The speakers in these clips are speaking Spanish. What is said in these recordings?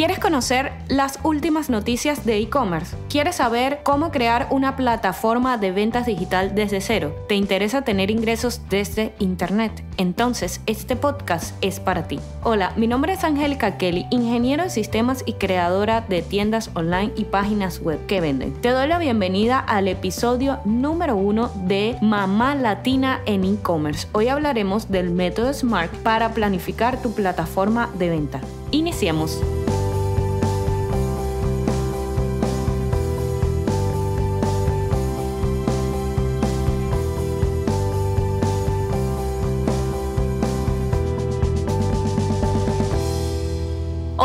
¿Quieres conocer las últimas noticias de e-commerce? ¿Quieres saber cómo crear una plataforma de ventas digital desde cero? ¿Te interesa tener ingresos desde Internet? Entonces, este podcast es para ti. Hola, mi nombre es Angélica Kelly, ingeniero de sistemas y creadora de tiendas online y páginas web que venden. Te doy la bienvenida al episodio número uno de Mamá Latina en e-commerce. Hoy hablaremos del método SMART para planificar tu plataforma de venta. Iniciemos.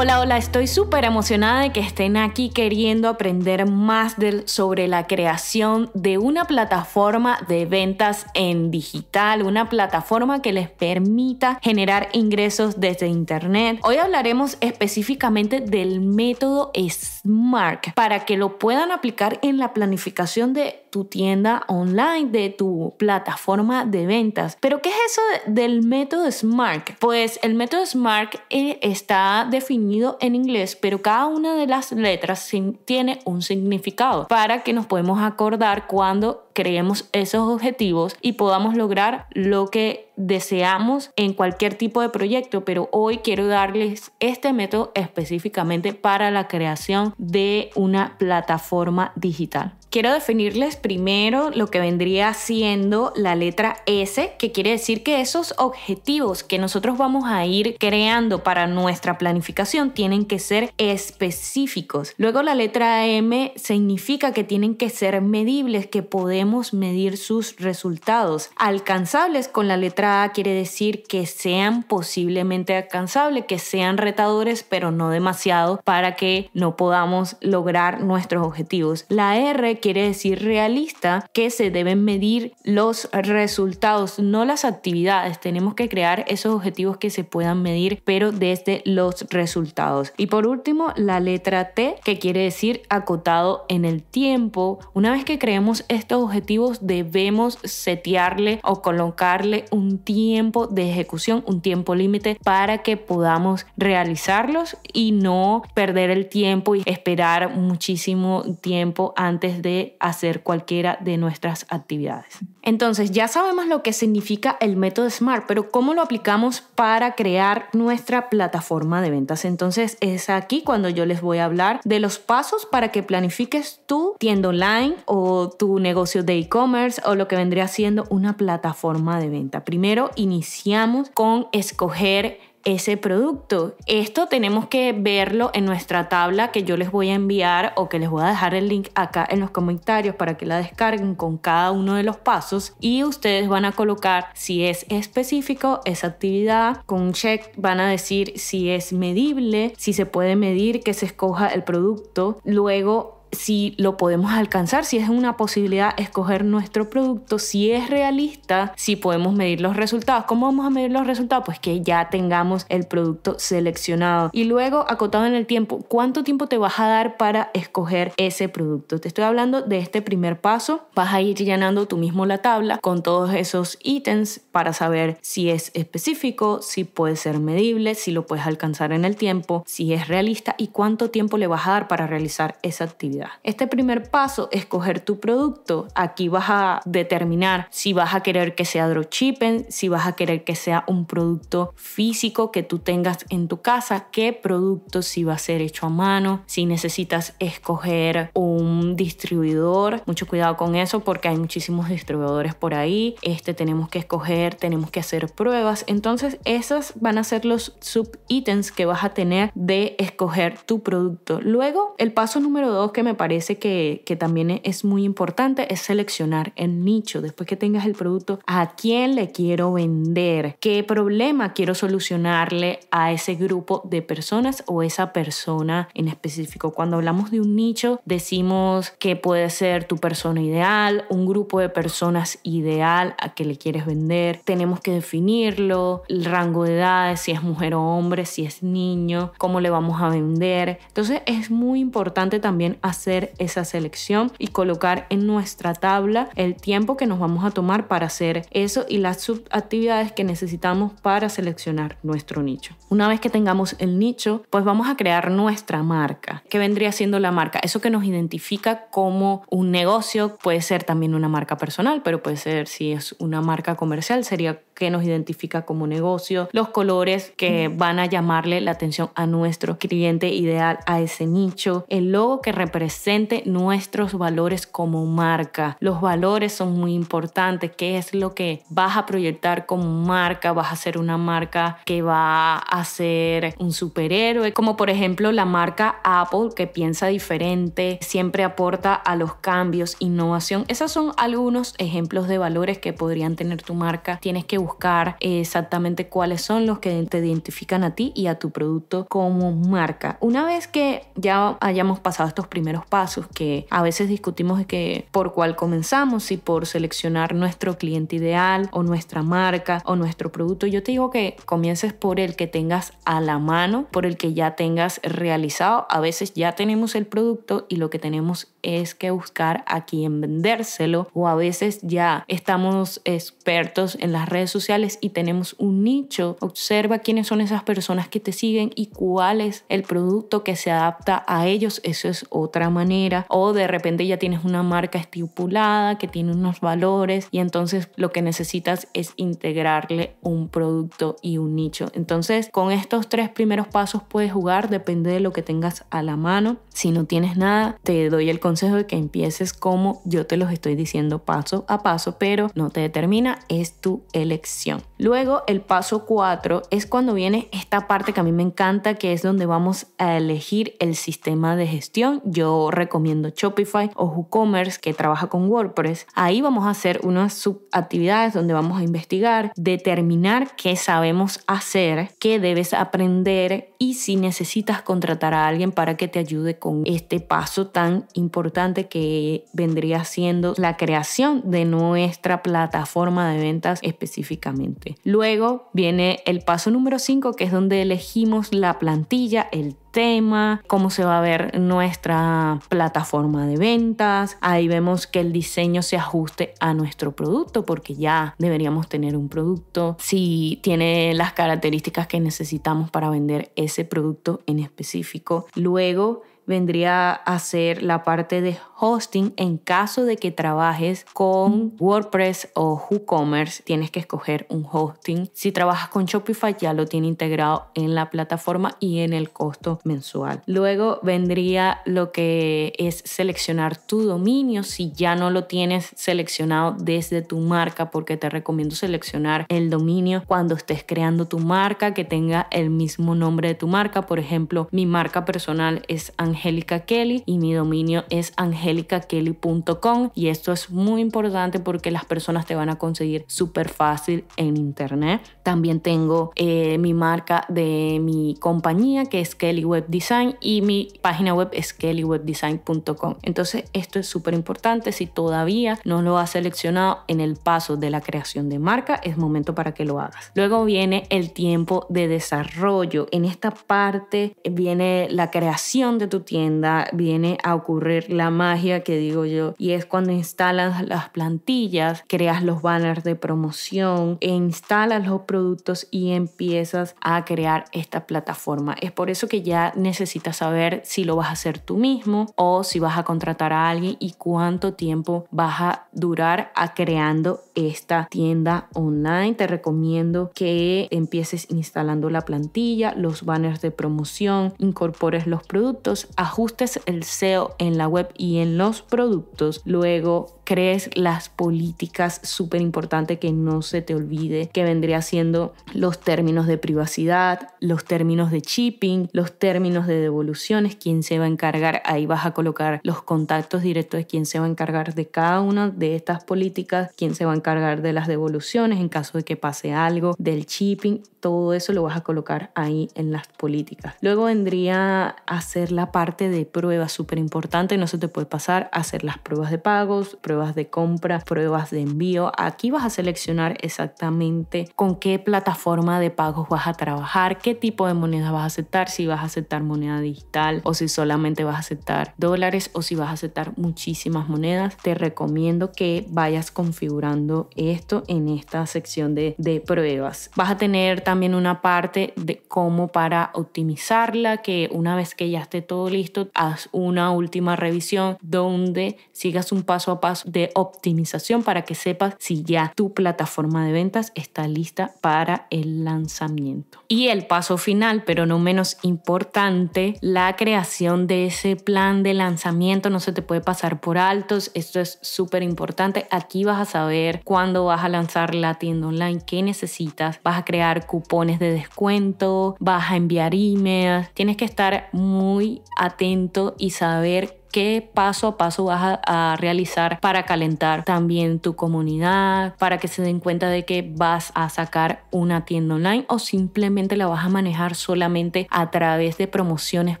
Hola, hola, estoy súper emocionada de que estén aquí queriendo aprender más sobre la creación de una plataforma de ventas en digital, una plataforma que les permita generar ingresos desde Internet. Hoy hablaremos específicamente del método SMART para que lo puedan aplicar en la planificación de tu tienda online, de tu plataforma de ventas. Pero ¿qué es eso del método SMART? Pues el método SMART eh, está definido en inglés, pero cada una de las letras tiene un significado para que nos podemos acordar cuando creemos esos objetivos y podamos lograr lo que deseamos en cualquier tipo de proyecto, pero hoy quiero darles este método específicamente para la creación de una plataforma digital. Quiero definirles primero lo que vendría siendo la letra S, que quiere decir que esos objetivos que nosotros vamos a ir creando para nuestra planificación tienen que ser específicos. Luego la letra M significa que tienen que ser medibles, que podemos medir sus resultados. Alcanzables con la letra A quiere decir que sean posiblemente alcanzables, que sean retadores, pero no demasiado para que no podamos lograr nuestros objetivos. La R quiere decir realista que se deben medir los resultados, no las actividades. Tenemos que crear esos objetivos que se puedan medir, pero desde los resultados. Y por último, la letra T, que quiere decir acotado en el tiempo. Una vez que creemos estos objetivos, debemos setearle o colocarle un tiempo de ejecución, un tiempo límite para que podamos realizarlos y no perder el tiempo y esperar muchísimo tiempo antes de hacer cualquiera de nuestras actividades. Entonces ya sabemos lo que significa el método SMART, pero ¿cómo lo aplicamos para crear nuestra plataforma de ventas? Entonces es aquí cuando yo les voy a hablar de los pasos para que planifiques tu tienda online o tu negocio de e-commerce o lo que vendría siendo una plataforma de venta. Primero iniciamos con escoger ese producto. Esto tenemos que verlo en nuestra tabla que yo les voy a enviar o que les voy a dejar el link acá en los comentarios para que la descarguen con cada uno de los pasos y ustedes van a colocar si es específico esa actividad. Con un check van a decir si es medible, si se puede medir que se escoja el producto. Luego si lo podemos alcanzar, si es una posibilidad escoger nuestro producto, si es realista, si podemos medir los resultados. ¿Cómo vamos a medir los resultados? Pues que ya tengamos el producto seleccionado. Y luego, acotado en el tiempo, ¿cuánto tiempo te vas a dar para escoger ese producto? Te estoy hablando de este primer paso. Vas a ir llenando tú mismo la tabla con todos esos ítems para saber si es específico, si puede ser medible, si lo puedes alcanzar en el tiempo, si es realista y cuánto tiempo le vas a dar para realizar esa actividad. Este primer paso, escoger tu producto. Aquí vas a determinar si vas a querer que sea dropshipping, si vas a querer que sea un producto físico que tú tengas en tu casa, qué producto si va a ser hecho a mano, si necesitas escoger un distribuidor. Mucho cuidado con eso porque hay muchísimos distribuidores por ahí. Este tenemos que escoger, tenemos que hacer pruebas. Entonces, esos van a ser los sub ítems que vas a tener de escoger tu producto. Luego, el paso número dos que me parece que, que también es muy importante es seleccionar el nicho. Después que tengas el producto, ¿a quién le quiero vender? ¿Qué problema quiero solucionarle a ese grupo de personas o esa persona en específico? Cuando hablamos de un nicho, decimos que puede ser tu persona ideal, un grupo de personas ideal a que le quieres vender. Tenemos que definirlo, el rango de edades, si es mujer o hombre, si es niño, cómo le vamos a vender. Entonces es muy importante también hacer hacer esa selección y colocar en nuestra tabla el tiempo que nos vamos a tomar para hacer eso y las subactividades que necesitamos para seleccionar nuestro nicho. Una vez que tengamos el nicho, pues vamos a crear nuestra marca. ¿Qué vendría siendo la marca? Eso que nos identifica como un negocio, puede ser también una marca personal, pero puede ser si es una marca comercial, sería que nos identifica como negocio, los colores que van a llamarle la atención a nuestro cliente ideal, a ese nicho, el logo que represente nuestros valores como marca. Los valores son muy importantes, qué es lo que vas a proyectar como marca, vas a ser una marca que va a ser un superhéroe, como por ejemplo la marca Apple que piensa diferente, siempre aporta a los cambios, innovación. Esos son algunos ejemplos de valores que podrían tener tu marca. Tienes que buscar exactamente cuáles son los que te identifican a ti y a tu producto como marca. Una vez que ya hayamos pasado estos primeros pasos, que a veces discutimos de que por cuál comenzamos, si por seleccionar nuestro cliente ideal o nuestra marca o nuestro producto, yo te digo que comiences por el que tengas a la mano, por el que ya tengas realizado. A veces ya tenemos el producto y lo que tenemos es que buscar a quién vendérselo o a veces ya estamos expertos en las redes sociales y tenemos un nicho. Observa quiénes son esas personas que te siguen y cuál es el producto que se adapta a ellos. Eso es otra manera. O de repente ya tienes una marca estipulada que tiene unos valores y entonces lo que necesitas es integrarle un producto y un nicho. Entonces con estos tres primeros pasos puedes jugar, depende de lo que tengas a la mano. Si no tienes nada, te doy el consejo de que empieces como yo te los estoy diciendo paso a paso, pero no te determina, es tu elección. Luego el paso 4 es cuando viene esta parte que a mí me encanta, que es donde vamos a elegir el sistema de gestión. Yo recomiendo Shopify o WooCommerce que trabaja con WordPress. Ahí vamos a hacer unas subactividades donde vamos a investigar, determinar qué sabemos hacer, qué debes aprender y si necesitas contratar a alguien para que te ayude con este paso tan que vendría siendo la creación de nuestra plataforma de ventas específicamente. Luego viene el paso número 5 que es donde elegimos la plantilla, el tema, cómo se va a ver nuestra plataforma de ventas. Ahí vemos que el diseño se ajuste a nuestro producto porque ya deberíamos tener un producto. Si tiene las características que necesitamos para vender ese producto en específico. Luego vendría a ser la parte de hosting en caso de que trabajes con WordPress o WooCommerce. Tienes que escoger un hosting. Si trabajas con Shopify ya lo tiene integrado en la plataforma y en el costo mensual. Luego vendría lo que es seleccionar tu dominio. Si ya no lo tienes seleccionado desde tu marca porque te recomiendo seleccionar el dominio cuando estés creando tu marca que tenga el mismo nombre de tu marca. Por ejemplo mi marca personal es Angélica Kelly y mi dominio es angelicakelly.com y esto es muy importante porque las personas te van a conseguir súper fácil en internet. También tengo eh, mi marca de mi compañía que es Kelly Web Design y mi página web es kellywebdesign.com. Entonces esto es súper importante. Si todavía no lo has seleccionado en el paso de la creación de marca, es momento para que lo hagas. Luego viene el tiempo de desarrollo. En esta parte viene la creación de tu tienda, viene a ocurrir la magia que digo yo, y es cuando instalas las plantillas, creas los banners de promoción, e instalas los productos y empiezas a crear esta plataforma. Es por eso que ya necesitas saber si lo vas a hacer tú mismo o si vas a contratar a alguien y cuánto tiempo vas a durar a creando esta tienda online. Te recomiendo que empieces instalando la plantilla, los banners de promoción, incorpores los productos, ajustes el SEO en la web y en los productos. Luego crees las políticas súper importante que no se te olvide, que vendría siendo los términos de privacidad, los términos de shipping, los términos de devoluciones, quién se va a encargar, ahí vas a colocar los contactos directos de quién se va a encargar de cada una de estas políticas, quién se va a encargar de las devoluciones en caso de que pase algo, del shipping, todo eso lo vas a colocar ahí en las políticas. Luego vendría a hacer la parte de pruebas súper importante, no se te puede pasar hacer las pruebas de pagos, pruebas pruebas de compra, pruebas de envío. Aquí vas a seleccionar exactamente con qué plataforma de pagos vas a trabajar, qué tipo de moneda vas a aceptar, si vas a aceptar moneda digital o si solamente vas a aceptar dólares o si vas a aceptar muchísimas monedas. Te recomiendo que vayas configurando esto en esta sección de, de pruebas. Vas a tener también una parte de cómo para optimizarla, que una vez que ya esté todo listo, haz una última revisión donde sigas un paso a paso de optimización para que sepas si ya tu plataforma de ventas está lista para el lanzamiento. Y el paso final, pero no menos importante, la creación de ese plan de lanzamiento no se te puede pasar por altos. Esto es súper importante. Aquí vas a saber cuándo vas a lanzar la tienda online, qué necesitas. Vas a crear cupones de descuento, vas a enviar emails. Tienes que estar muy atento y saber qué paso a paso vas a, realizar para calentar también tu comunidad, para que se den cuenta de que vas a sacar una tienda online o simplemente la vas a manejar solamente a través de promociones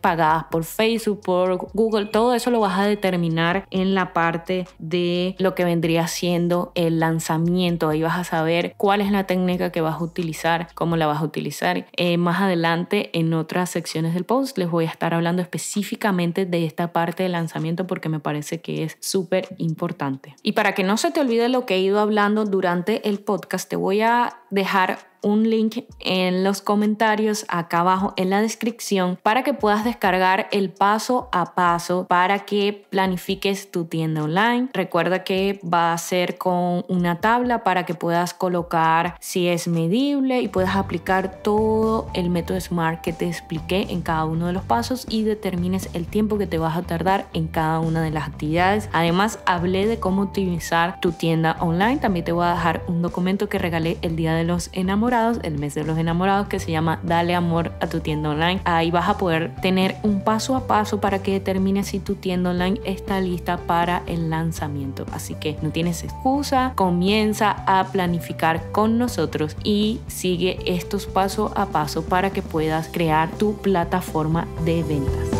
pagadas por Facebook, por Google. Todo eso lo vas a determinar en la parte de lo que vendría siendo el lanzamiento. Ahí vas a saber cuál es la técnica que vas a utilizar, cómo la vas a utilizar. Eh, más adelante en otras secciones del post les voy a estar hablando específicamente de esta parte de lanzamiento porque me parece que es súper importante. Y para que no se te olvide lo que he ido hablando durante el podcast, te voy a dejar un link en los comentarios acá abajo en la descripción para que puedas descargar el paso a paso para que planifiques tu tienda online. Recuerda que va a ser con una tabla para que puedas colocar si es medible y puedas aplicar todo el método SMART que te expliqué en cada uno de los pasos y determines el tiempo que te vas a tardar en cada una de las actividades. Además, hablé de cómo optimizar tu tienda online. También te voy a dejar un documento que regalé el día de los enamorados el mes de los enamorados, que se llama Dale amor a tu tienda online. Ahí vas a poder tener un paso a paso para que determines si tu tienda online está lista para el lanzamiento. Así que no tienes excusa, comienza a planificar con nosotros y sigue estos paso a paso para que puedas crear tu plataforma de ventas.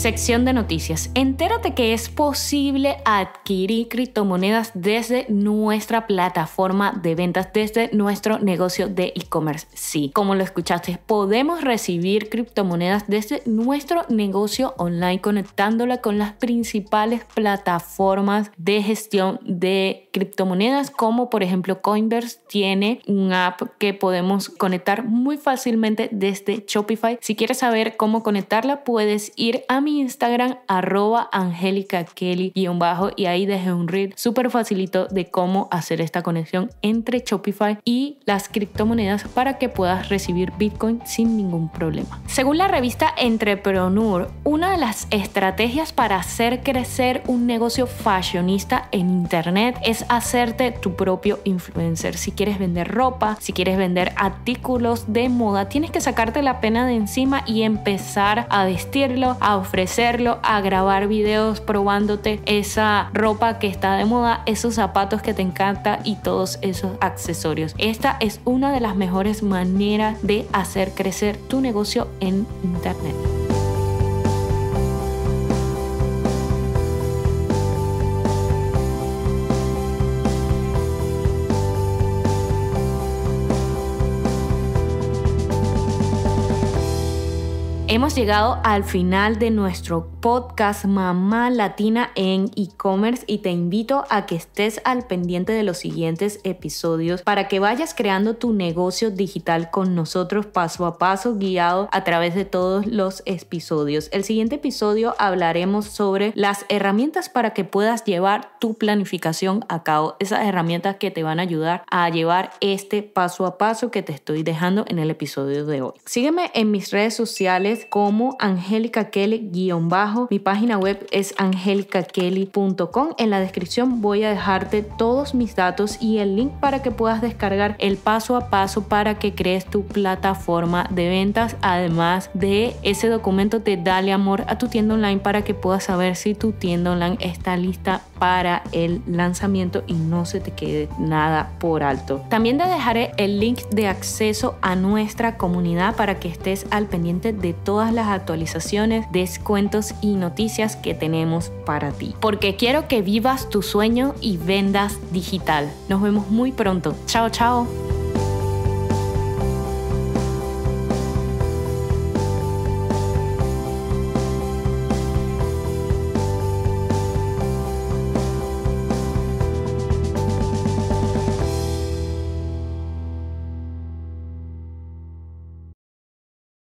Sección de noticias. Entérate que es posible adquirir criptomonedas desde nuestra plataforma de ventas, desde nuestro negocio de e-commerce. Sí, como lo escuchaste, podemos recibir criptomonedas desde nuestro negocio online conectándola con las principales plataformas de gestión de criptomonedas, como por ejemplo Coinbase tiene una app que podemos conectar muy fácilmente desde Shopify. Si quieres saber cómo conectarla, puedes ir a mi Instagram, arroba Angélica Kelly bajo y ahí dejé un reel súper facilito de cómo hacer esta conexión entre Shopify y las criptomonedas para que puedas recibir Bitcoin sin ningún problema. Según la revista Entrepreneur, una de las estrategias para hacer crecer un negocio fashionista en Internet es hacerte tu propio influencer. Si quieres vender ropa, si quieres vender artículos de moda, tienes que sacarte la pena de encima y empezar a vestirlo, a ofrecer a grabar videos probándote esa ropa que está de moda, esos zapatos que te encanta y todos esos accesorios. Esta es una de las mejores maneras de hacer crecer tu negocio en Internet. Hemos llegado al final de nuestro podcast Mamá Latina en e-commerce y te invito a que estés al pendiente de los siguientes episodios para que vayas creando tu negocio digital con nosotros paso a paso guiado a través de todos los episodios. El siguiente episodio hablaremos sobre las herramientas para que puedas llevar tu planificación a cabo, esas herramientas que te van a ayudar a llevar este paso a paso que te estoy dejando en el episodio de hoy. Sígueme en mis redes sociales como Angélica Kelly-bajo. Mi página web es angelicakelly.com. En la descripción voy a dejarte todos mis datos y el link para que puedas descargar el paso a paso para que crees tu plataforma de ventas. Además de ese documento, te dale amor a tu tienda online para que puedas saber si tu tienda online está lista para el lanzamiento y no se te quede nada por alto. También te dejaré el link de acceso a nuestra comunidad para que estés al pendiente de todas las actualizaciones, descuentos y noticias que tenemos para ti. Porque quiero que vivas tu sueño y vendas digital. Nos vemos muy pronto. Chao, chao.